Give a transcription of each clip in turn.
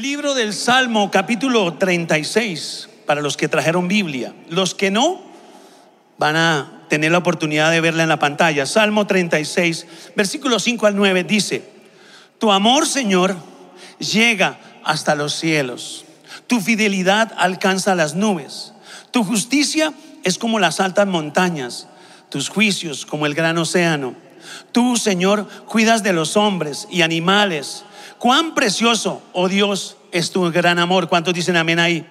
Libro del Salmo, capítulo 36, para los que trajeron Biblia. Los que no, van a tener la oportunidad de verla en la pantalla. Salmo 36, versículo 5 al 9 dice, Tu amor, Señor, llega hasta los cielos. Tu fidelidad alcanza las nubes. Tu justicia es como las altas montañas. Tus juicios como el gran océano. Tú, Señor, cuidas de los hombres y animales. Cuán precioso, oh Dios, es tu gran amor. ¿Cuántos dicen amén ahí?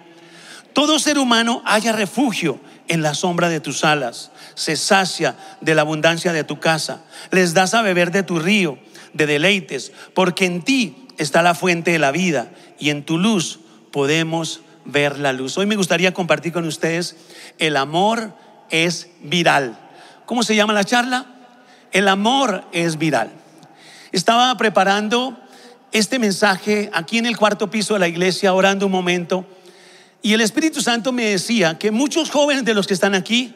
Todo ser humano haya refugio en la sombra de tus alas. Se sacia de la abundancia de tu casa. Les das a beber de tu río de deleites, porque en ti está la fuente de la vida y en tu luz podemos ver la luz. Hoy me gustaría compartir con ustedes el amor es viral. ¿Cómo se llama la charla? El amor es viral. Estaba preparando este mensaje aquí en el cuarto piso de la iglesia, orando un momento, y el Espíritu Santo me decía que muchos jóvenes de los que están aquí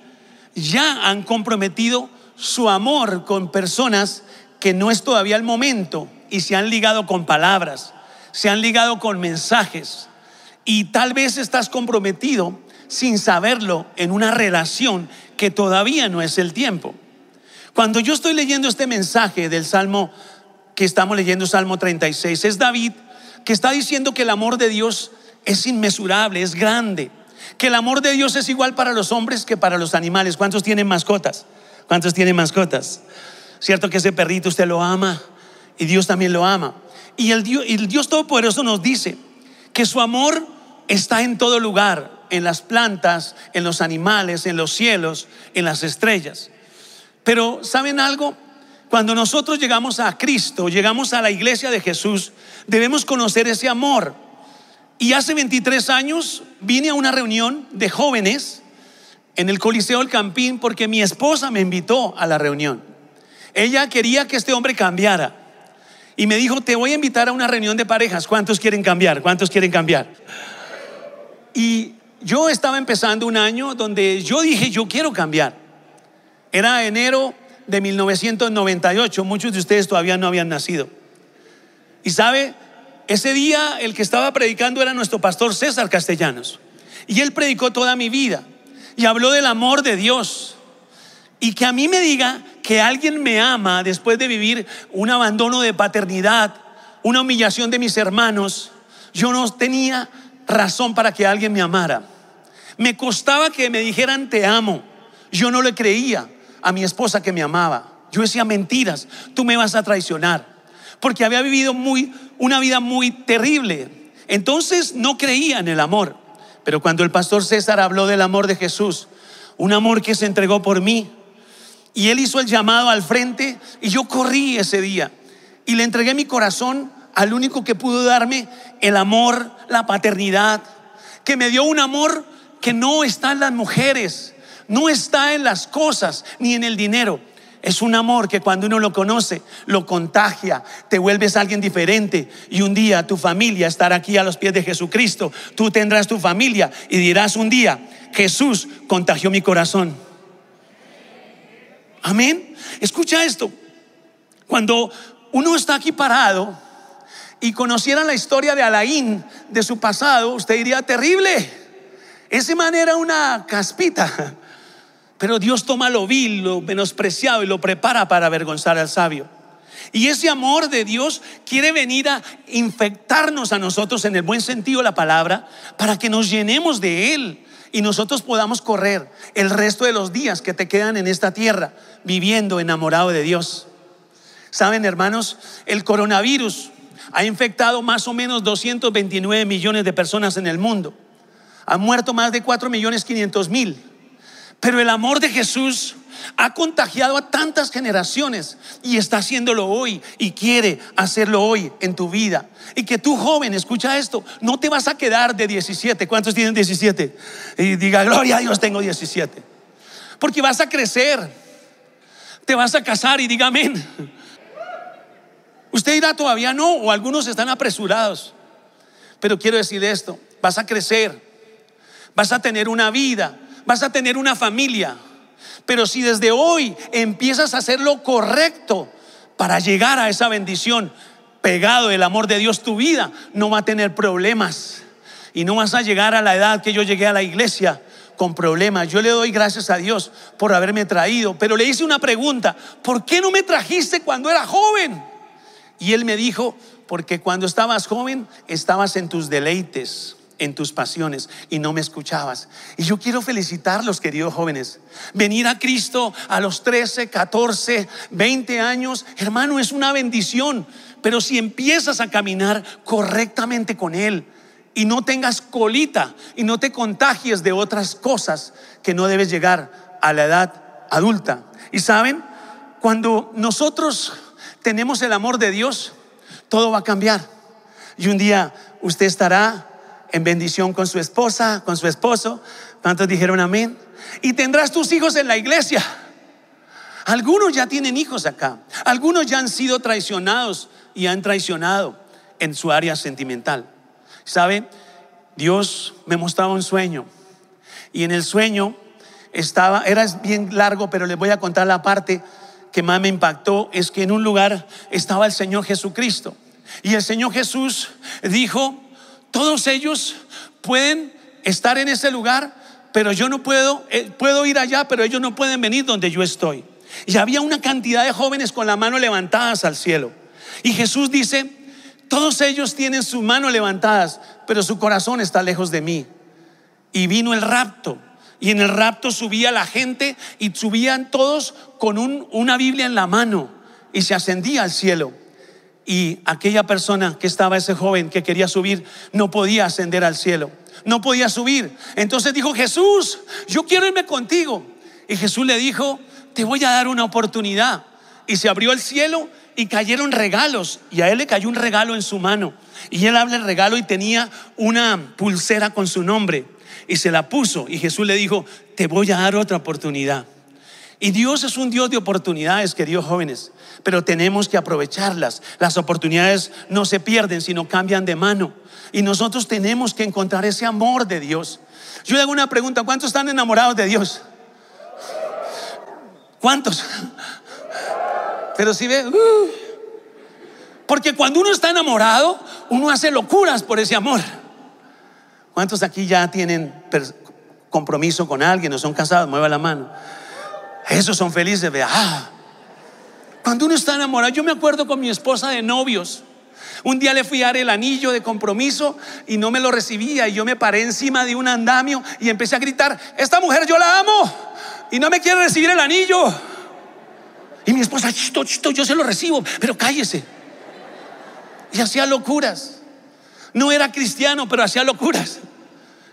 ya han comprometido su amor con personas que no es todavía el momento y se han ligado con palabras, se han ligado con mensajes y tal vez estás comprometido sin saberlo en una relación que todavía no es el tiempo. Cuando yo estoy leyendo este mensaje del Salmo que estamos leyendo, Salmo 36, es David que está diciendo que el amor de Dios es inmesurable, es grande, que el amor de Dios es igual para los hombres que para los animales. ¿Cuántos tienen mascotas? ¿Cuántos tienen mascotas? Cierto que ese perrito usted lo ama y Dios también lo ama. Y el Dios, el Dios Todopoderoso nos dice que su amor está en todo lugar, en las plantas, en los animales, en los cielos, en las estrellas. Pero ¿saben algo? Cuando nosotros llegamos a Cristo, llegamos a la iglesia de Jesús, debemos conocer ese amor. Y hace 23 años vine a una reunión de jóvenes en el Coliseo del Campín porque mi esposa me invitó a la reunión. Ella quería que este hombre cambiara. Y me dijo, te voy a invitar a una reunión de parejas. ¿Cuántos quieren cambiar? ¿Cuántos quieren cambiar? Y yo estaba empezando un año donde yo dije, yo quiero cambiar. Era enero de 1998, muchos de ustedes todavía no habían nacido. Y sabe, ese día el que estaba predicando era nuestro pastor César Castellanos. Y él predicó toda mi vida y habló del amor de Dios. Y que a mí me diga que alguien me ama después de vivir un abandono de paternidad, una humillación de mis hermanos, yo no tenía razón para que alguien me amara. Me costaba que me dijeran te amo. Yo no le creía a mi esposa que me amaba. Yo decía mentiras, tú me vas a traicionar. Porque había vivido muy, una vida muy terrible. Entonces no creía en el amor. Pero cuando el pastor César habló del amor de Jesús, un amor que se entregó por mí, y él hizo el llamado al frente y yo corrí ese día y le entregué mi corazón al único que pudo darme el amor, la paternidad, que me dio un amor que no está en las mujeres, no está en las cosas ni en el dinero. Es un amor que cuando uno lo conoce, lo contagia, te vuelves alguien diferente y un día tu familia estará aquí a los pies de Jesucristo. Tú tendrás tu familia y dirás un día, Jesús contagió mi corazón. Amén. Escucha esto. Cuando uno está aquí parado y conociera la historia de Alain, de su pasado, usted diría, terrible. Ese man era una caspita. Pero Dios toma lo vil, lo menospreciado y lo prepara para avergonzar al sabio. Y ese amor de Dios quiere venir a infectarnos a nosotros en el buen sentido de la palabra para que nos llenemos de Él y nosotros podamos correr el resto de los días que te quedan en esta tierra viviendo enamorado de Dios. Saben, hermanos, el coronavirus ha infectado más o menos 229 millones de personas en el mundo. Han muerto más de 4 millones 500 mil. Pero el amor de Jesús ha contagiado a tantas generaciones y está haciéndolo hoy y quiere hacerlo hoy en tu vida. Y que tú joven, escucha esto, no te vas a quedar de 17. ¿Cuántos tienen 17? Y diga, gloria a Dios, tengo 17. Porque vas a crecer, te vas a casar y diga amén. Usted dirá todavía no, o algunos están apresurados. Pero quiero decir esto, vas a crecer, vas a tener una vida, vas a tener una familia pero si desde hoy empiezas a hacer lo correcto para llegar a esa bendición, pegado del amor de Dios, tu vida no va a tener problemas. Y no vas a llegar a la edad que yo llegué a la iglesia con problemas. Yo le doy gracias a Dios por haberme traído, pero le hice una pregunta, ¿por qué no me trajiste cuando era joven? Y él me dijo, porque cuando estabas joven estabas en tus deleites, en tus pasiones y no me escuchabas. Y yo quiero felicitarlos, queridos jóvenes. Venir a Cristo a los 13, 14, 20 años, hermano, es una bendición. Pero si empiezas a caminar correctamente con Él, y no tengas colita y no te contagies de otras cosas que no debes llegar a la edad adulta. Y saben, cuando nosotros tenemos el amor de Dios, todo va a cambiar. Y un día usted estará en bendición con su esposa, con su esposo. ¿Cuántos dijeron amén? Y tendrás tus hijos en la iglesia. Algunos ya tienen hijos acá. Algunos ya han sido traicionados y han traicionado en su área sentimental. ¿Sabe? Dios me mostraba un sueño y en el sueño estaba, era bien largo, pero les voy a contar la parte que más me impactó, es que en un lugar estaba el Señor Jesucristo. Y el Señor Jesús dijo, todos ellos pueden estar en ese lugar, pero yo no puedo, eh, puedo ir allá, pero ellos no pueden venir donde yo estoy. Y había una cantidad de jóvenes con la mano levantadas al cielo. Y Jesús dice, todos ellos tienen su mano levantadas, pero su corazón está lejos de mí. Y vino el rapto. Y en el rapto subía la gente y subían todos con una Biblia en la mano y se ascendía al cielo. Y aquella persona que estaba, ese joven que quería subir, no podía ascender al cielo. No podía subir. Entonces dijo, Jesús, yo quiero irme contigo. Y Jesús le dijo, te voy a dar una oportunidad. Y se abrió el cielo y cayeron regalos. Y a él le cayó un regalo en su mano. Y él habla el regalo y tenía una pulsera con su nombre. Y se la puso. Y Jesús le dijo, te voy a dar otra oportunidad. Y Dios es un Dios de oportunidades, queridos jóvenes. Pero tenemos que aprovecharlas. Las oportunidades no se pierden, sino cambian de mano. Y nosotros tenemos que encontrar ese amor de Dios. Yo le hago una pregunta, ¿cuántos están enamorados de Dios? ¿Cuántos? Pero si ve, uh. porque cuando uno está enamorado, uno hace locuras por ese amor. ¿Cuántos aquí ya tienen compromiso con alguien o son casados? Mueva la mano. Esos son felices, vea. Ah. Cuando uno está enamorado, yo me acuerdo con mi esposa de novios. Un día le fui a dar el anillo de compromiso y no me lo recibía y yo me paré encima de un andamio y empecé a gritar, esta mujer yo la amo y no me quiere recibir el anillo. Y mi esposa, chito, chito, yo se lo recibo, pero cállese. Y hacía locuras. No era cristiano, pero hacía locuras.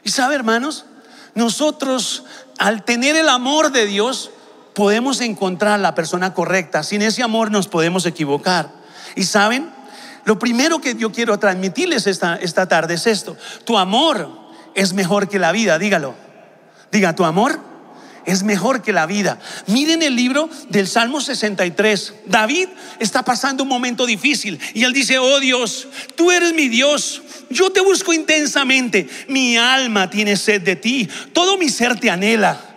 Y sabe, hermanos, nosotros al tener el amor de Dios podemos encontrar la persona correcta. Sin ese amor nos podemos equivocar. Y saben, lo primero que yo quiero transmitirles esta, esta tarde es esto. Tu amor es mejor que la vida, dígalo. Diga, tu amor es mejor que la vida. Miren el libro del Salmo 63. David está pasando un momento difícil y él dice, oh Dios, tú eres mi Dios. Yo te busco intensamente. Mi alma tiene sed de ti. Todo mi ser te anhela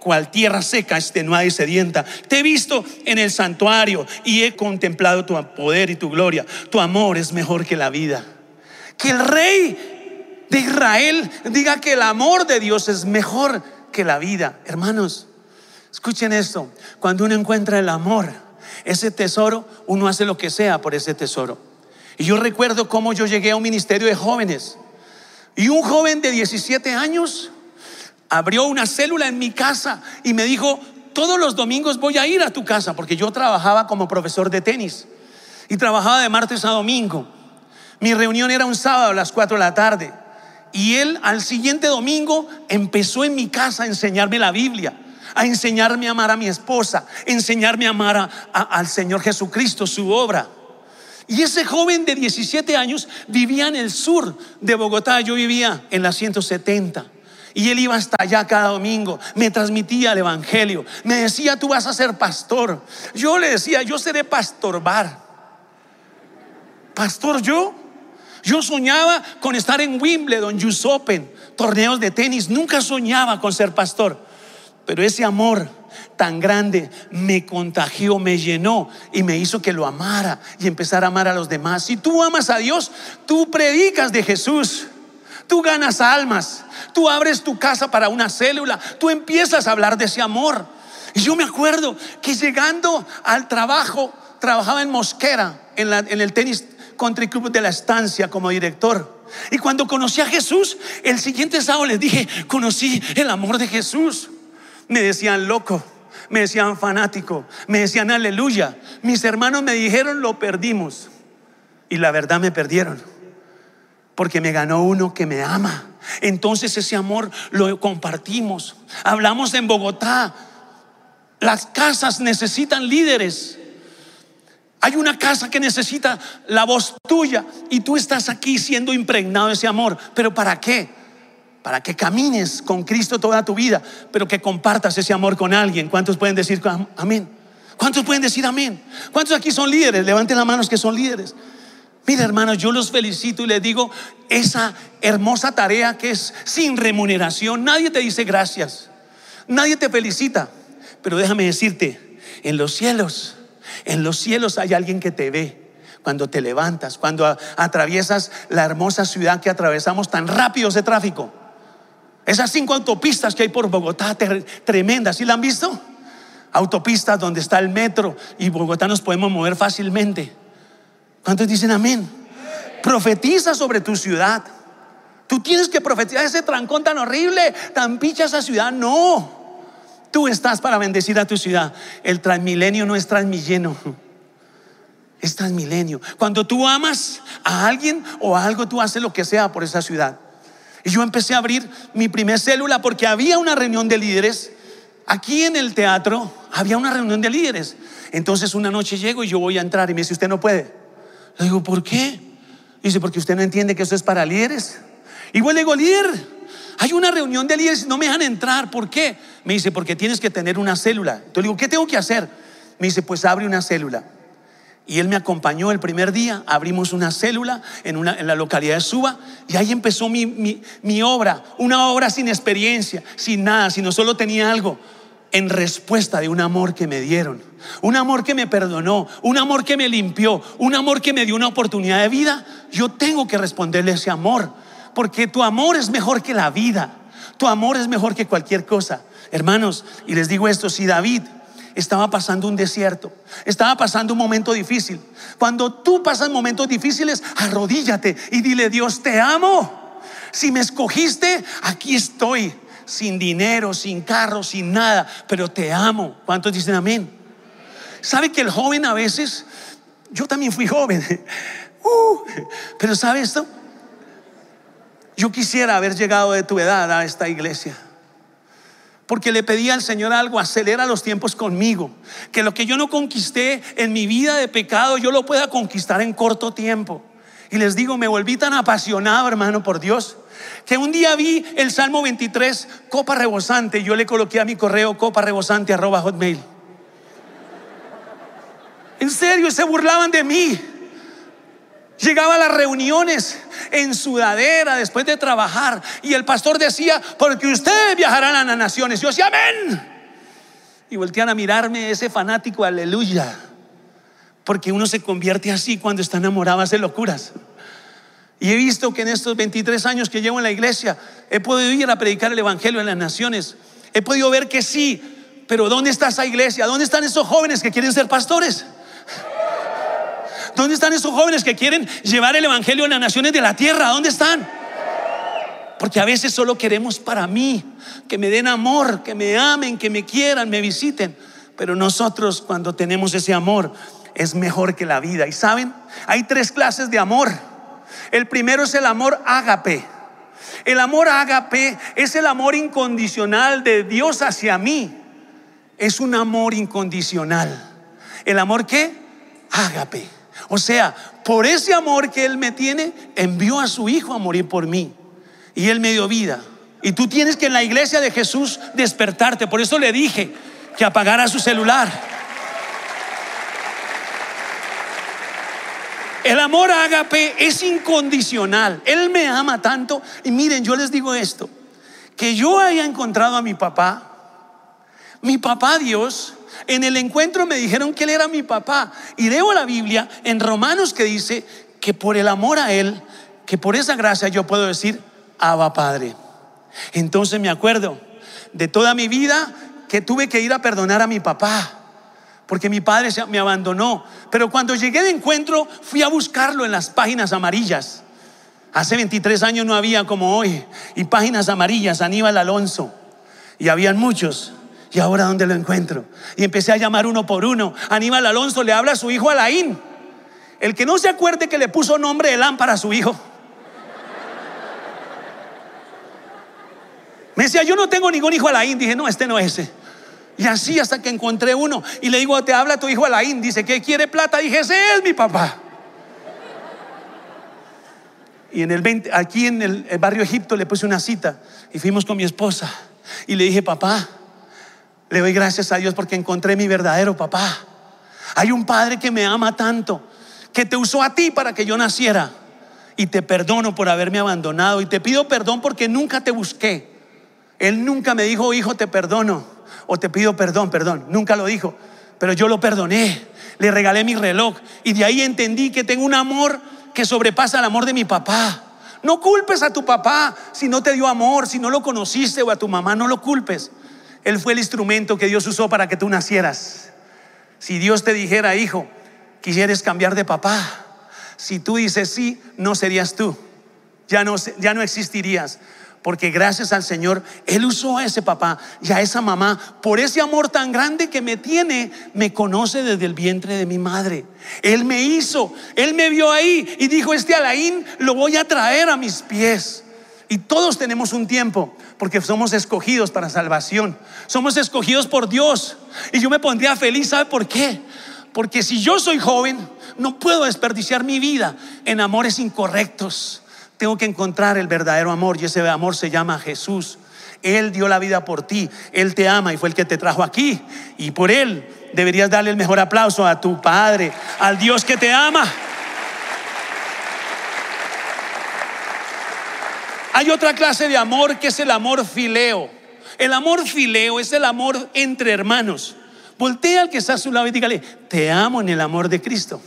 cual tierra seca, extenuada y sedienta. Te he visto en el santuario y he contemplado tu poder y tu gloria. Tu amor es mejor que la vida. Que el rey de Israel diga que el amor de Dios es mejor que la vida. Hermanos, escuchen esto. Cuando uno encuentra el amor, ese tesoro, uno hace lo que sea por ese tesoro. Y yo recuerdo cómo yo llegué a un ministerio de jóvenes. Y un joven de 17 años abrió una célula en mi casa y me dijo, todos los domingos voy a ir a tu casa, porque yo trabajaba como profesor de tenis y trabajaba de martes a domingo. Mi reunión era un sábado a las 4 de la tarde. Y él al siguiente domingo empezó en mi casa a enseñarme la Biblia, a enseñarme a amar a mi esposa, a enseñarme a amar al Señor Jesucristo, su obra. Y ese joven de 17 años vivía en el sur de Bogotá, yo vivía en la 170. Y él iba hasta allá cada domingo, me transmitía el Evangelio, me decía, tú vas a ser pastor. Yo le decía, yo seré pastor bar. Pastor yo, yo soñaba con estar en Wimbledon, US Open, torneos de tenis. Nunca soñaba con ser pastor. Pero ese amor tan grande me contagió, me llenó y me hizo que lo amara y empezar a amar a los demás. Si tú amas a Dios, tú predicas de Jesús. Tú ganas almas, tú abres tu casa para una célula, tú empiezas a hablar de ese amor. Y yo me acuerdo que llegando al trabajo, trabajaba en Mosquera, en, el tenis country club de la estancia como director. Y cuando conocí a Jesús, el siguiente sábado les dije, conocí el amor de Jesús. Me decían loco, me decían fanático, me decían aleluya. Mis hermanos me dijeron, lo perdimos. Y la verdad me perdieron, porque me ganó uno que me ama. Entonces ese amor lo compartimos. Hablamos en Bogotá. Las casas necesitan líderes. Hay una casa que necesita la voz tuya y tú estás aquí siendo impregnado de ese amor. ¿Pero para qué? Para que camines con Cristo toda tu vida, pero que compartas ese amor con alguien. ¿Cuántos pueden decir amén? ¿Cuántos pueden decir amén? ¿Cuántos aquí son líderes? Levanten las manos que son líderes. Mira, hermanos, yo los felicito y les digo esa hermosa tarea que es sin remuneración. Nadie te dice gracias. Nadie te felicita. Pero déjame decirte, en los cielos en los cielos hay alguien que te ve cuando te levantas, cuando atraviesas la hermosa ciudad que atravesamos tan rápido ese tráfico. Esas cinco autopistas que hay por Bogotá, tremendas, ¿sí la han visto? Autopistas donde está el metro y Bogotá nos podemos mover fácilmente. ¿Cuántos dicen amén? Profetiza sobre tu ciudad. Tú tienes que profetizar ese trancón tan horrible, tan picha esa ciudad. No. Tú estás para bendecir a tu ciudad. El transmilenio no es transmilleno. Es transmilenio. Cuando tú amas a alguien o a algo, tú haces lo que sea por esa ciudad. Y yo empecé a abrir mi primer célula porque había una reunión de líderes. Aquí en el teatro había una reunión de líderes. Entonces una noche llego y yo voy a entrar y me dice, usted no puede. Le digo, ¿por qué? Dice, porque usted no entiende que eso es para líderes. Igual le digo, líder, hay una reunión de líderes no me dejan entrar. ¿Por qué? Me dice, porque tienes que tener una célula. Entonces le digo, ¿qué tengo que hacer? Me dice, pues abre una célula. Y él me acompañó el primer día, abrimos una célula en, una, en la localidad de Suba y ahí empezó mi, mi, mi obra, una obra sin experiencia, sin nada, sino solo tenía algo en respuesta de un amor que me dieron, un amor que me perdonó, un amor que me limpió, un amor que me dio una oportunidad de vida. Yo tengo que responderle ese amor porque tu amor es mejor que la vida. Tu amor es mejor que cualquier cosa. Hermanos, y les digo esto, si David estaba pasando un desierto, estaba pasando un momento difícil, cuando tú pasas momentos difíciles, arrodíllate y dile, Dios, te amo. Si me escogiste, aquí estoy, sin dinero, sin carro, sin nada, pero te amo. ¿Cuántos dicen amén? ¿Sabe que el joven a veces, yo también fui joven, uh, pero ¿sabe esto? Yo quisiera haber llegado de tu edad a esta iglesia. Porque le pedí al Señor algo, acelera los tiempos conmigo. Que lo que yo no conquisté en mi vida de pecado, yo lo pueda conquistar en corto tiempo. Y les digo, me volví tan apasionado, hermano, por Dios, que un día vi el Salmo 23, copa rebosante, y yo le coloqué a mi correo copa rebosante hotmail. En serio, se burlaban de mí. Llegaba a las reuniones en sudadera después de trabajar y el pastor decía, porque ustedes viajarán a las naciones. Yo decía, amén. Y voltean a mirarme ese fanático, aleluya. Porque uno se convierte así cuando está enamorado, hace locuras. Y he visto que en estos 23 años que llevo en la iglesia, he podido ir a predicar el Evangelio en las naciones. He podido ver que sí, pero ¿dónde está esa iglesia? ¿Dónde están esos jóvenes que quieren ser pastores? ¿Dónde están esos jóvenes que quieren llevar el Evangelio a las naciones de la tierra? ¿Dónde están? Porque a veces solo queremos para mí, que me den amor, que me amen, que me quieran, me visiten. Pero nosotros cuando tenemos ese amor es mejor que la vida. Y saben, hay tres clases de amor. El primero es el amor ágape. El amor ágape es el amor incondicional de Dios hacia mí. Es un amor incondicional. ¿El amor qué? Ágape. O sea, por ese amor que Él me tiene, envió a su Hijo a morir por mí. Y Él me dio vida. Y tú tienes que en la iglesia de Jesús despertarte. Por eso le dije que apagara su celular. El amor ágape es incondicional. Él me ama tanto. Y miren, yo les digo esto. Que yo haya encontrado a mi papá Mi papá Dios, en el encuentro me dijeron que Él era mi papá. Y leo la Biblia en Romanos que dice que por el amor a Él, que por esa gracia yo puedo decir, Abba Padre. Entonces me acuerdo de toda mi vida que tuve que ir a perdonar a mi papá, porque mi padre me abandonó. Pero cuando llegué de encuentro, fui a buscarlo en las páginas amarillas. Hace 23 años no había como hoy, y páginas amarillas, Aníbal Alonso, y habían muchos. ¿Y ahora dónde lo encuentro? Y empecé a llamar uno por uno. Aníbal Alonso le habla a su hijo Alain. El que no se acuerde que le puso nombre de lámpara a su hijo. Me decía, yo no tengo ningún hijo Alain. Dije, no, este no es ese. Y así hasta que encontré uno. Y le digo, te habla tu hijo Alain. Dice, ¿qué quiere plata? Dije, ese es mi papá. Y en el 20, aquí en el, el barrio Egipto le puse una cita. Y fuimos con mi esposa. Y le dije, papá, le doy gracias a Dios porque encontré mi verdadero papá. Hay un padre que me ama tanto, que te usó a ti para que yo naciera. Y te perdono por haberme abandonado. Y te pido perdón porque nunca te busqué. Él nunca me dijo, hijo, te perdono. O te pido perdón, perdón. Nunca lo dijo. Pero yo lo perdoné. Le regalé mi reloj. Y de ahí entendí que tengo un amor que sobrepasa el amor de mi papá. No culpes a tu papá si no te dio amor, si no lo conociste o a tu mamá, no lo culpes. Él fue el instrumento que Dios usó para que tú nacieras. Si Dios te dijera, hijo, quisieres cambiar de papá, si tú dices sí, no serías tú. Ya no, ya no existirías. Porque gracias al Señor, Él usó a ese papá y a esa mamá por ese amor tan grande que me tiene, me conoce desde el vientre de mi madre. Él me hizo, Él me vio ahí y dijo, este Alain lo voy a traer a mis pies. Y todos tenemos un tiempo porque somos escogidos para salvación. Somos escogidos por Dios. Y yo me pondría feliz, ¿sabe por qué? Porque si yo soy joven, no puedo desperdiciar mi vida en amores incorrectos. Tengo que encontrar el verdadero amor y ese amor se llama Jesús. Él dio la vida por ti, Él te ama y fue el que te trajo aquí. Y por Él deberías darle el mejor aplauso a tu Padre, al Dios que te ama. Hay otra clase de amor que es el amor fileo. El amor fileo es el amor entre hermanos. Voltea al que está a su lado y dígale, te amo en el amor de Cristo.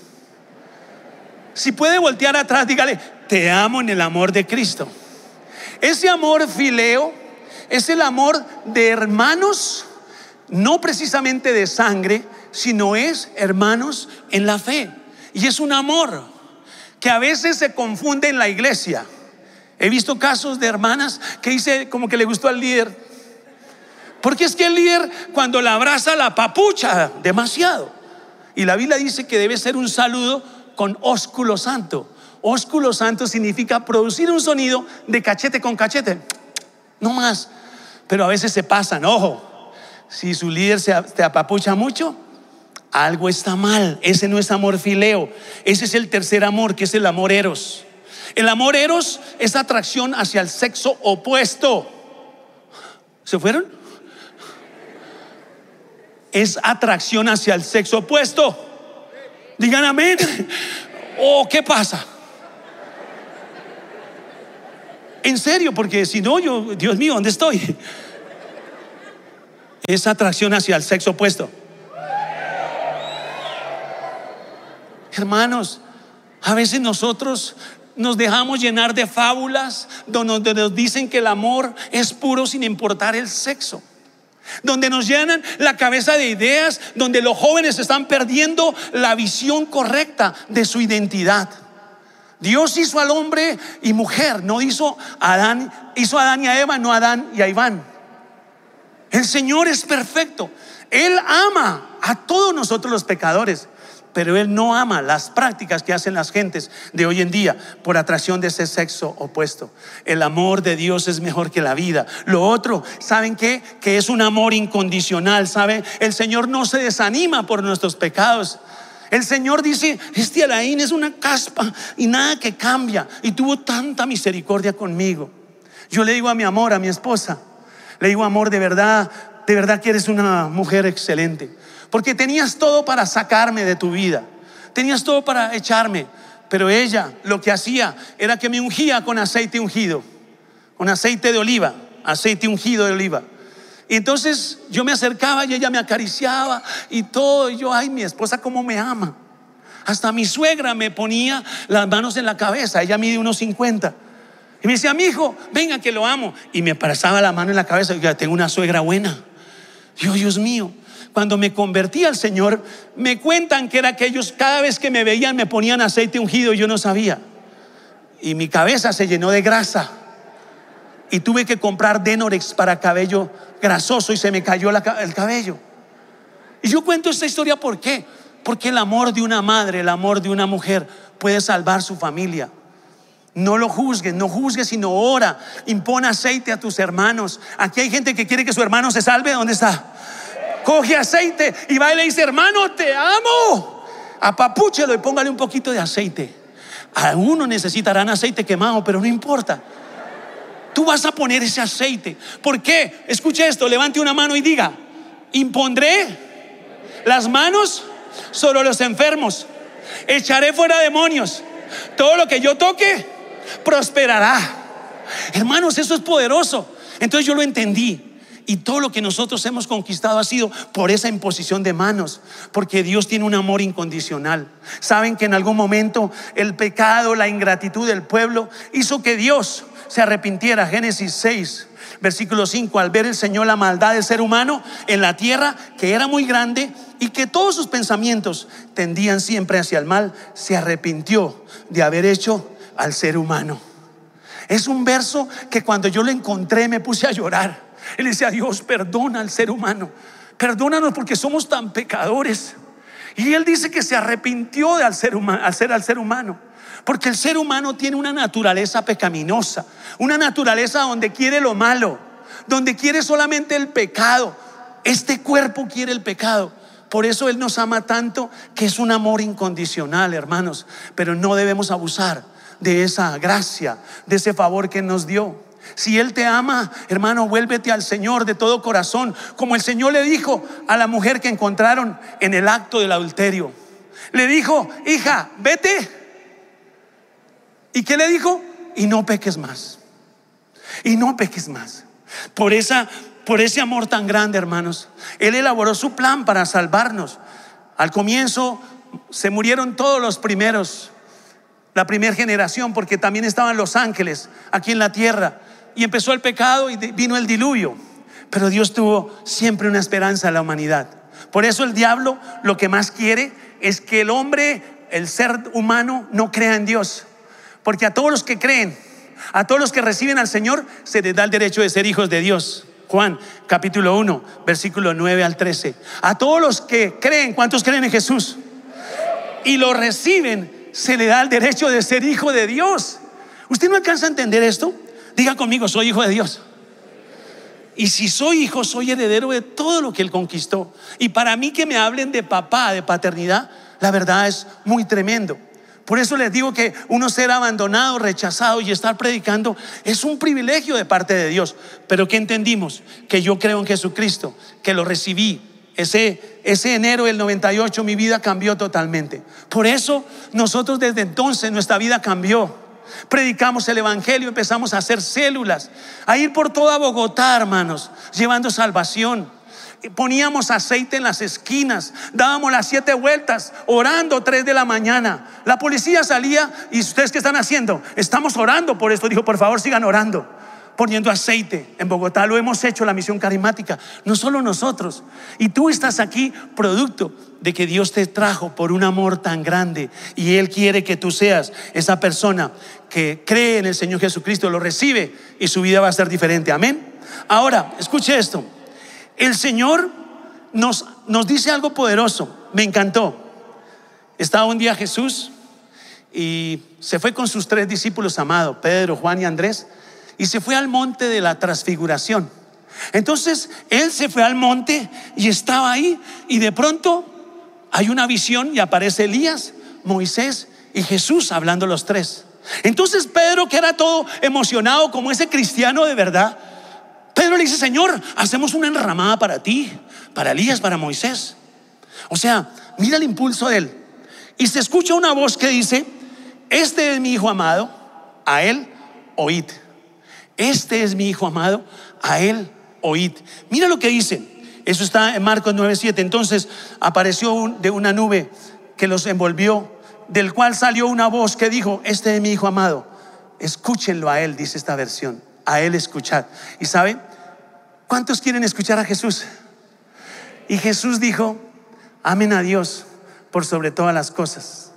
Si puede voltear atrás, dígale, te amo en el amor de Cristo. Ese amor fileo es el amor de hermanos, no precisamente de sangre, sino es hermanos en la fe. Y es un amor que a veces se confunde en la iglesia. He visto casos de hermanas que dice como que le gustó al líder. Porque es que el líder cuando la abraza la papucha demasiado. Y la Biblia dice que debe ser un saludo con ósculo santo. Ósculo santo significa producir un sonido de cachete con cachete. No más. Pero a veces se pasan. Ojo, si su líder se te apapucha mucho, algo está mal. Ese no es amor fileo. Ese es el tercer amor, que es el amor eros. El amor eros es atracción hacia el sexo opuesto. ¿Se fueron? Es atracción hacia el sexo opuesto. Digan amén. ¿O oh, qué pasa? En serio, porque si no, yo, Dios mío, ¿dónde estoy? Es atracción hacia el sexo opuesto. Hermanos, a veces nosotros nos dejamos llenar de fábulas donde nos dicen que el amor es puro sin importar el sexo. Donde nos llenan la cabeza de ideas, donde los jóvenes están perdiendo la visión correcta de su identidad. Dios hizo al hombre y mujer, no hizo a Adán, hizo a Adán y a Eva, no a Adán y a Iván. El Señor es perfecto. Él ama a todos nosotros los pecadores pero él no ama las prácticas que hacen las gentes de hoy en día por atracción de ese sexo opuesto. El amor de Dios es mejor que la vida. Lo otro, ¿saben qué? Que es un amor incondicional, ¿sabe? El Señor no se desanima por nuestros pecados. El Señor dice, este Alain es una caspa y nada que cambia. Y tuvo tanta misericordia conmigo. Yo le digo a mi amor, a mi esposa, le digo, amor, de verdad, de verdad que eres una mujer excelente. Porque tenías todo para sacarme de tu vida. Tenías todo para echarme. Pero ella lo que hacía era que me ungía con aceite ungido. Con aceite de oliva. Aceite ungido de oliva. Y entonces yo me acercaba y ella me acariciaba y todo. Y yo, ay, mi esposa, cómo me ama. Hasta mi suegra me ponía las manos en la cabeza. Ella mide unos 50. Y me decía, mi hijo, venga que lo amo. Y me pasaba la mano en la cabeza. Y yo, tengo una suegra buena. Yo, Dios mío. Cuando me convertí al Señor, me cuentan que era que ellos cada vez que me veían me ponían aceite ungido y yo no sabía. Y mi cabeza se llenó de grasa. Y tuve que comprar Denorex para cabello grasoso y se me cayó el cabello. Y yo cuento esta historia ¿por qué? Porque el amor de una madre, el amor de una mujer puede salvar su familia. No lo juzgues, no juzgues, sino ora. Impone aceite a tus hermanos. Aquí hay gente que quiere que su hermano se salve. ¿Dónde está? Coge aceite y va y le dice, hermano, te amo. Apapúchelo y póngale un poquito de aceite. Algunos necesitarán aceite quemado, pero no importa. Tú vas a poner ese aceite. ¿Por qué? Escuche esto, levante una mano y diga, impondré las manos sobre los enfermos, echaré fuera demonios. Todo lo que yo toque prosperará. Hermanos, eso es poderoso. Entonces yo lo entendí. Y todo lo que nosotros hemos conquistado ha sido por esa imposición de manos, porque Dios tiene un amor incondicional. Saben que en algún momento el pecado, la ingratitud del pueblo hizo que Dios se arrepintiera. Génesis 6, versículo 5, al ver el Señor la maldad del ser humano en la tierra, que era muy grande y que todos sus pensamientos tendían siempre hacia el mal, se arrepintió de haber hecho al ser humano. Es un verso que cuando yo lo encontré me puse a llorar. Él decía, Dios, perdona al ser humano. Perdónanos porque somos tan pecadores. Y él dice que se arrepintió de al ser, humano, al ser al ser humano. Porque el ser humano tiene una naturaleza pecaminosa, una naturaleza donde quiere lo malo, donde quiere solamente el pecado. Este cuerpo quiere el pecado. Por eso Él nos ama tanto, que es un amor incondicional, hermanos. Pero no debemos abusar de esa gracia, de ese favor que nos dio. Si Él te ama, hermano, vuélvete al Señor de todo corazón, como el Señor le dijo a la mujer que encontraron en el acto del adulterio. Le dijo, hija, vete. ¿Y qué le dijo? Y no peques más. Y no peques más. Por esa por ese amor tan grande, hermanos, él elaboró su plan para salvarnos. Al comienzo se murieron todos los primeros la primera generación, porque también estaban los ángeles aquí en la tierra. Y empezó el pecado y vino el diluvio. Pero Dios tuvo siempre una esperanza en la humanidad. Por eso el diablo lo que más quiere es que el hombre, el ser humano, no crea en Dios. Porque a todos los que creen, a todos los que reciben al Señor, se les da el derecho de ser hijos de Dios. Juan capítulo 1, versículo 9 al 13. A todos los que creen, ¿cuántos creen en Jesús? Y lo reciben, se le da el derecho de ser hijo de Dios. ¿Usted no alcanza a entender esto? Diga conmigo, soy hijo de Dios. Y si soy hijo, soy heredero de todo lo que Él conquistó. Y para mí que me hablen de papá, de paternidad, la verdad es muy tremendo. Por eso les digo que uno ser abandonado, rechazado y estar predicando es un privilegio de parte de Dios. Pero que entendimos? Que yo creo en Jesucristo, que lo recibí, ese, ese enero del 98 mi vida cambió totalmente. Por eso nosotros desde entonces nuestra vida cambió. Predicamos el Evangelio, empezamos a hacer células, a ir por toda Bogotá, hermanos, llevando salvación. Poníamos aceite en las esquinas, dábamos las siete vueltas, orando tres de la mañana. La policía salía y ustedes qué están haciendo? Estamos orando por esto. Dijo, por favor, sigan orando poniendo aceite. En Bogotá lo hemos hecho, la misión carismática, no solo nosotros. Y tú estás aquí producto de que Dios te trajo por un amor tan grande y Él quiere que tú seas esa persona que cree en el Señor Jesucristo, lo recibe y su vida va a ser diferente. Amén. Ahora, escuche esto. El Señor nos, nos dice algo poderoso. Me encantó. Estaba un día Jesús y se fue con sus tres discípulos amados, Pedro, Juan y Andrés y se fue al monte de la transfiguración. Entonces él se fue al monte y estaba ahí y de pronto hay una visión y aparece Elías, Moisés y Jesús hablando los tres. Entonces Pedro, que era todo emocionado como ese cristiano de verdad, dice, Señor, hacemos una enramada para ti, para Elías, para Moisés. O sea, mira el impulso de él. Y se escucha una voz que dice, este es mi hijo amado, a él oíd. Este es mi hijo amado, a él oíd. Mira lo que dice. Eso está en Marcos 9:7. Entonces apareció de una nube que los envolvió, del cual salió una voz que dijo, este es mi hijo amado, escúchenlo a él, dice esta versión, a él escuchad. ¿Y saben? ¿Cuántos quieren escuchar a Jesús? Y Jesús dijo, amen a Dios por sobre todas las cosas.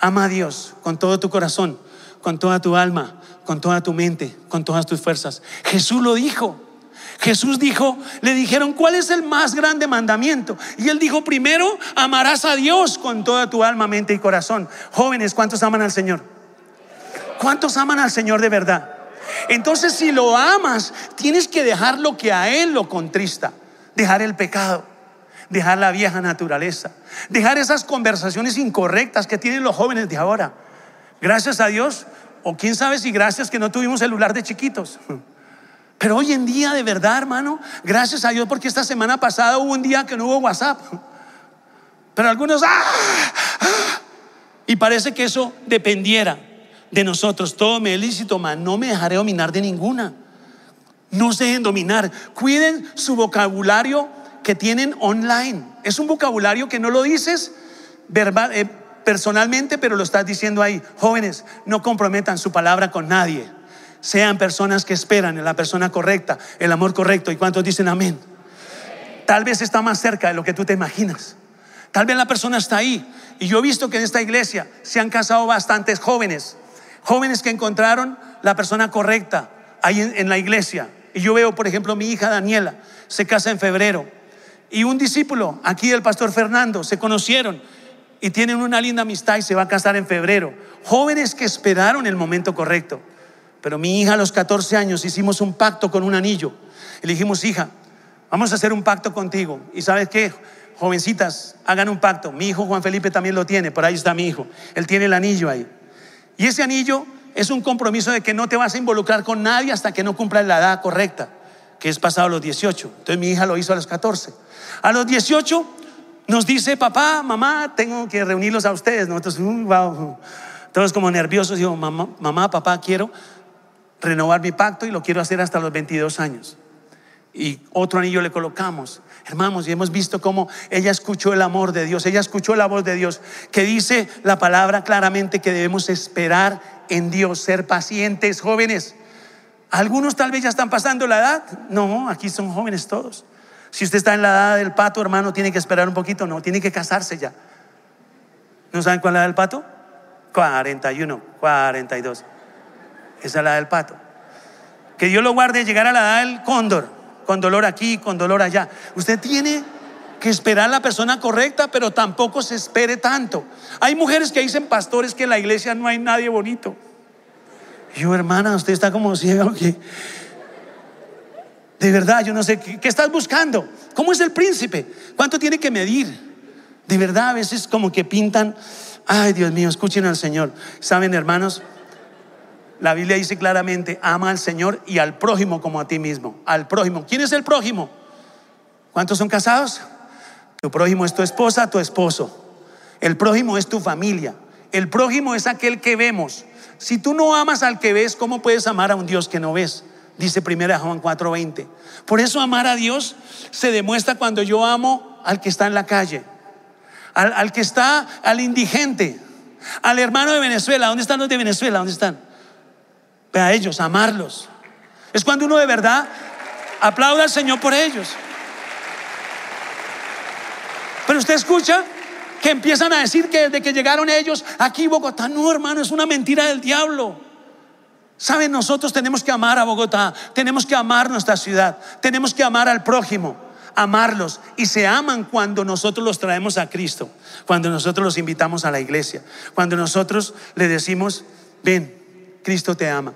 Ama a Dios con todo tu corazón, con toda tu alma, con toda tu mente, con todas tus fuerzas. Jesús lo dijo. Jesús dijo, le dijeron, ¿cuál es el más grande mandamiento? Y él dijo, primero, amarás a Dios con toda tu alma, mente y corazón. Jóvenes, ¿cuántos aman al Señor? ¿Cuántos aman al Señor de verdad? Entonces, si lo amas, tienes que dejar lo que a Él lo contrista, dejar el pecado, dejar la vieja naturaleza, dejar esas conversaciones incorrectas que tienen los jóvenes de ahora. Gracias a Dios, o quién sabe si gracias que no tuvimos celular de chiquitos. Pero hoy en día, de verdad, hermano, gracias a Dios porque esta semana pasada hubo un día que no hubo WhatsApp. Pero algunos, ¡ah! y parece que eso dependiera de nosotros. Todo me es lícito, mas no me dejaré dominar de ninguna. No se dejen dominar. Cuiden su vocabulario que tienen online. Es un vocabulario que no lo dices verbal, eh, personalmente, pero lo estás diciendo ahí. Jóvenes, no comprometan su palabra con nadie sean personas que esperan en la persona correcta, el amor correcto. ¿Y cuántos dicen amén? Tal vez está más cerca de lo que tú te imaginas. Tal vez la persona está ahí. Y yo he visto que en esta iglesia se han casado bastantes jóvenes. Jóvenes que encontraron la persona correcta ahí en, la iglesia. Y yo veo, por ejemplo, mi hija Daniela se casa en febrero. Y un discípulo aquí del pastor Fernando se conocieron y tienen una linda amistad y se va a casar en febrero. Jóvenes que esperaron el momento correcto. Pero mi hija a los 14 años hicimos un pacto con un anillo. Y le dijimos, hija, vamos a hacer un pacto contigo. Y sabes qué, jovencitas, hagan un pacto. Mi hijo Juan Felipe también lo tiene, por ahí está mi hijo. Él tiene el anillo ahí. Y ese anillo es un compromiso de que no te vas a involucrar con nadie hasta que no cumplas la edad correcta, que es pasado los 18. Entonces mi hija lo hizo a los 14. A los 18 nos dice, papá, mamá, tengo que reunirlos a ustedes. Nosotros, uh, todos como nerviosos, digo, mamá, mamá, papá, quiero renovar mi pacto y lo quiero hacer hasta los 22 años. Y otro anillo le colocamos. Hermanos, y hemos visto cómo ella escuchó el amor de Dios, ella escuchó la voz de Dios, que dice la palabra claramente que debemos esperar en Dios, ser pacientes, jóvenes. Algunos tal vez ya están pasando la edad. No, aquí son jóvenes todos. Si usted está en la edad del pato, hermano, tiene que esperar un poquito, no, tiene que casarse ya. ¿No saben cuál es la edad del pato? 41, 42. Esa es la del pato. Que Dios lo guarde llegar a la edad del cóndor, con dolor aquí, con dolor allá. Usted tiene que esperar a la persona correcta, pero tampoco se espere tanto. Hay mujeres que dicen, pastores, que en la iglesia no hay nadie bonito. yo, hermana, usted está como ciega. De verdad, yo no sé, ¿qué, ¿qué estás buscando? ¿Cómo es el príncipe? ¿Cuánto tiene que medir? De verdad, a veces como que pintan, ay Dios mío, escuchen al Señor. Saben, hermanos, la Biblia dice claramente, ama al Señor y al prójimo como a ti mismo. Al prójimo. ¿Quién es el prójimo? ¿Cuántos son casados? Tu prójimo es tu esposa, tu esposo. El prójimo es tu familia. El prójimo es aquel que vemos. Si tú no amas al que ves, ¿cómo puedes amar a un Dios que no ves? Dice 1 Juan 4:20. Por eso amar a Dios se demuestra cuando yo amo al que está en la calle, al, al que está, al indigente, al hermano de Venezuela. ¿Dónde están los de Venezuela? ¿Dónde están? A ellos, amarlos. Es cuando uno de verdad aplauda al Señor por ellos. Pero usted escucha que empiezan a decir que desde que llegaron ellos aquí Bogotá, no hermano, es una mentira del diablo. Saben, nosotros tenemos que amar a Bogotá, tenemos que amar nuestra ciudad, tenemos que amar al prójimo, amarlos. Y se aman cuando nosotros los traemos a Cristo, cuando nosotros los invitamos a la iglesia, cuando nosotros le decimos, ven, Cristo te ama.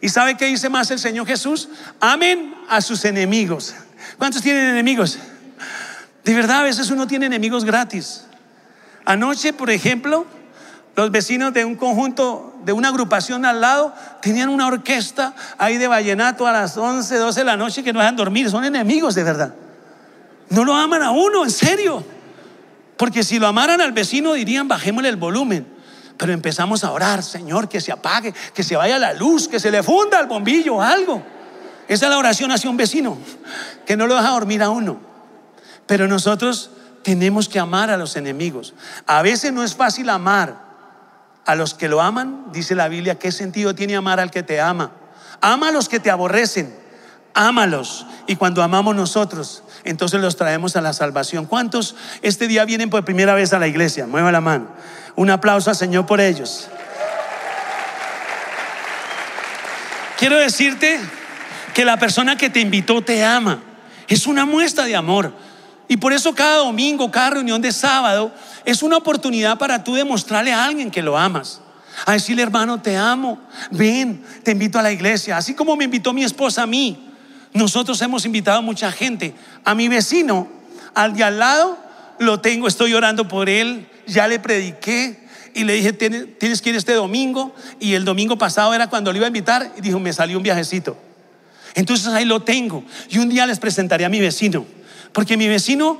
¿Y sabe qué dice más el Señor Jesús? Amen a sus enemigos. ¿Cuántos tienen enemigos? De verdad, a veces uno tiene enemigos gratis. Anoche, por ejemplo, los vecinos de un conjunto, de una agrupación al lado, tenían una orquesta ahí de vallenato a las 11, 12 de la noche que no dejan dormir. Son enemigos de verdad. No lo aman a uno, en serio. Porque si lo amaran al vecino dirían, bajémosle el volumen. Pero empezamos a orar, Señor, que se apague, que se vaya la luz, que se le funda el bombillo, algo. Esa es la oración hacia un vecino, que no lo deja dormir a uno. Pero nosotros tenemos que amar a los enemigos. A veces no es fácil amar a los que lo aman. Dice la Biblia, ¿qué sentido tiene amar al que te ama? Ama a los que te aborrecen. Ámalos. Y cuando amamos nosotros, entonces los traemos a la salvación. ¿Cuántos este día vienen por primera vez a la iglesia? Mueva la mano. Un aplauso al Señor por ellos. Quiero decirte que la persona que te invitó te ama. Es una muestra de amor. Y por eso cada domingo, cada reunión de sábado es una oportunidad para tú demostrarle a alguien que lo amas. A decirle, hermano, te amo. Ven, te invito a la iglesia. Así como me invitó mi esposa a mí. Nosotros hemos invitado a mucha gente. A mi vecino, al de al lado, lo tengo, estoy orando por él. Ya le prediqué y le dije, tienes que ir este domingo. Y el domingo pasado era cuando le iba a invitar y dijo, me salió un viajecito. Entonces ahí lo tengo. Y un día les presentaré a mi vecino. Porque mi vecino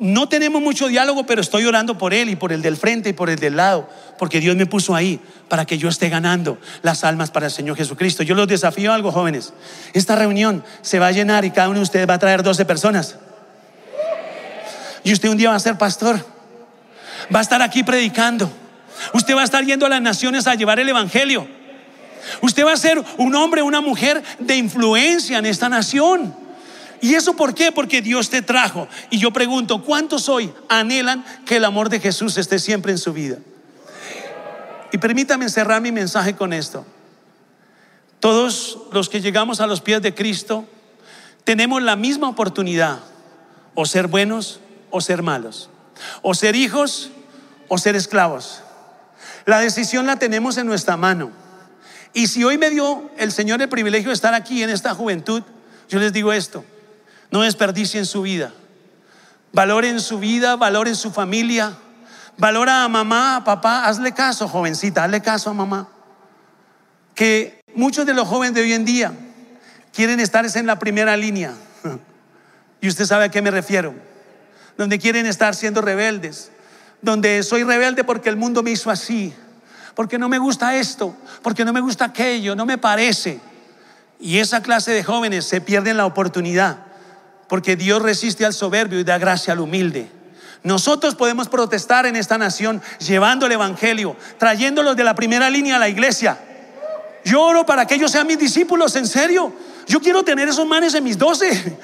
no tenemos mucho diálogo, pero estoy orando por él y por el del frente y por el del lado, porque Dios me puso ahí para que yo esté ganando las almas para el Señor Jesucristo. Yo los desafío a algo, jóvenes. Esta reunión se va a llenar y cada uno de ustedes va a traer 12 personas. Y usted un día va a ser pastor. Va a estar aquí predicando. Usted va a estar yendo a las naciones a llevar el Evangelio. Usted va a ser un hombre, una mujer de influencia en esta nación. ¿Y eso por qué? Porque Dios te trajo. Y yo pregunto, ¿cuántos hoy anhelan que el amor de Jesús esté siempre en su vida? Y permítame cerrar mi mensaje con esto. Todos los que llegamos a los pies de Cristo tenemos la misma oportunidad, o ser buenos o ser malos, o ser hijos o ser esclavos. La decisión la tenemos en nuestra mano. Y si hoy me dio el Señor el privilegio de estar aquí en esta juventud, yo les digo esto, no desperdicien su vida. Valoren su vida, valoren su familia. Valora a mamá, a papá. Hazle caso, jovencita, hazle caso a mamá. Que muchos de los jóvenes de hoy en día quieren estar en la primera línea. Y usted sabe a qué me refiero. Donde quieren estar siendo rebeldes. Donde soy rebelde porque el mundo me hizo así. Porque no me gusta esto. Porque no me gusta aquello. No me parece. Y esa clase de jóvenes se pierden la oportunidad porque Dios resiste al soberbio y da gracia al humilde. Nosotros podemos protestar en esta nación llevando el Evangelio, trayéndolos de la primera línea a la iglesia. Yo oro para que ellos sean mis discípulos, en serio. Yo quiero tener esos manes en mis doce.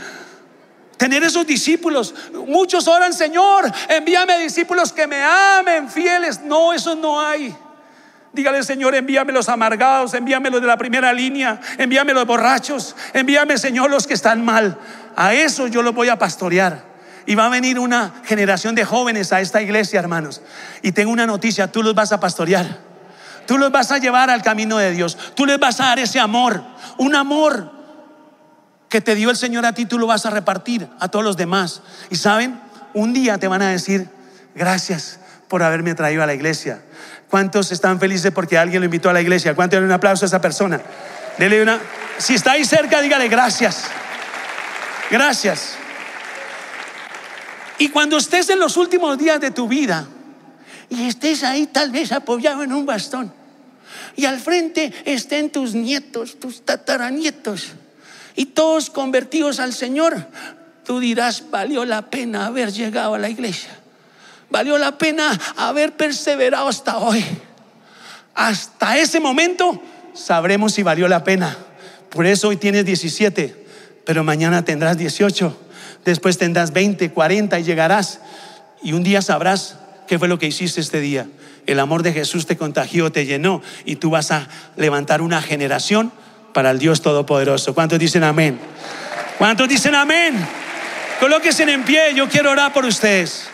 Tener esos discípulos. Muchos oran, Señor, envíame discípulos que me amen, fieles. No, eso no hay. Dígale, Señor, envíame los amargados, envíame los de la primera línea, envíame los borrachos, envíame, Señor, los que están mal. A eso yo los voy a pastorear. Y va a venir una generación de jóvenes a esta iglesia, hermanos. Y tengo una noticia, tú los vas a pastorear. Tú los vas a llevar al camino de Dios. Tú les vas a dar ese amor. Un amor que te dio el Señor a ti, tú lo vas a repartir a todos los demás. Y saben, un día te van a decir, gracias por haberme traído a la iglesia. ¿Cuántos están felices porque alguien lo invitó a la iglesia? ¿Cuántos le un aplauso a esa persona? Dele una. Si está ahí cerca, dígale gracias. Gracias. Y cuando estés en los últimos días de tu vida y estés ahí tal vez apoyado en un bastón y al frente estén tus nietos, tus tataranietos y todos convertidos al Señor, tú dirás, valió la pena haber llegado a la iglesia. Valió la pena haber perseverado hasta hoy. Hasta ese momento sabremos si valió la pena. Por eso hoy tienes 17 pero mañana tendrás 18, después tendrás 20, 40 y llegarás y un día sabrás qué fue lo que hiciste este día. El amor de Jesús te contagió, te llenó y tú vas a levantar una generación para el Dios Todopoderoso. ¿Cuántos dicen amén? ¿Cuántos dicen amén? Colóquense en pie, yo quiero orar por ustedes.